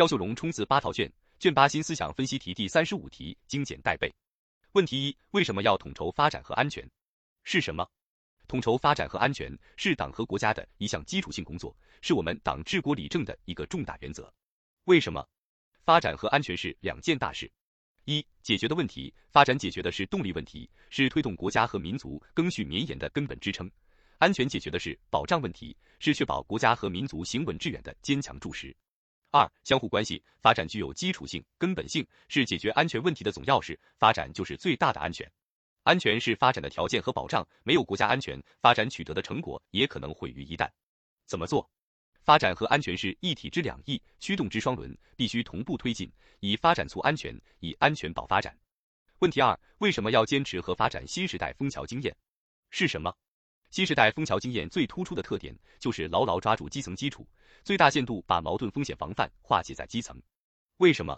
肖秀荣冲刺八套卷，卷八新思想分析题第三十五题精简带背。问题一：为什么要统筹发展和安全？是什么？统筹发展和安全是党和国家的一项基础性工作，是我们党治国理政的一个重大原则。为什么？发展和安全是两件大事。一、解决的问题，发展解决的是动力问题，是推动国家和民族更续绵延的根本支撑；安全解决的是保障问题，是确保国家和民族行稳致远的坚强柱石。二、相互关系，发展具有基础性、根本性，是解决安全问题的总钥匙，发展就是最大的安全。安全是发展的条件和保障，没有国家安全，发展取得的成果也可能毁于一旦。怎么做？发展和安全是一体之两翼，驱动之双轮，必须同步推进，以发展促安全，以安全保发展。问题二：为什么要坚持和发展新时代枫桥经验？是什么？新时代枫桥经验最突出的特点就是牢牢抓住基层基础，最大限度把矛盾风险防范化解在基层。为什么？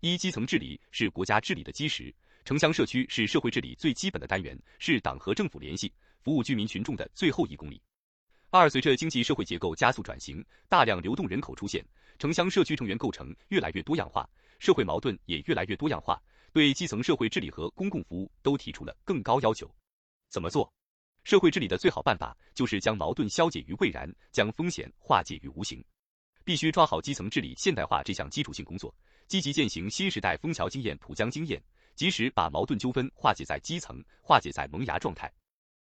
一、基层治理是国家治理的基石，城乡社区是社会治理最基本的单元，是党和政府联系、服务居民群众的最后一公里。二、随着经济社会结构加速转型，大量流动人口出现，城乡社区成员构成越来越多样化，社会矛盾也越来越多样化，对基层社会治理和公共服务都提出了更高要求。怎么做？社会治理的最好办法就是将矛盾消解于未然，将风险化解于无形。必须抓好基层治理现代化这项基础性工作，积极践行新时代枫桥经验、浦江经验，及时把矛盾纠纷化解在基层，化解在萌芽状态。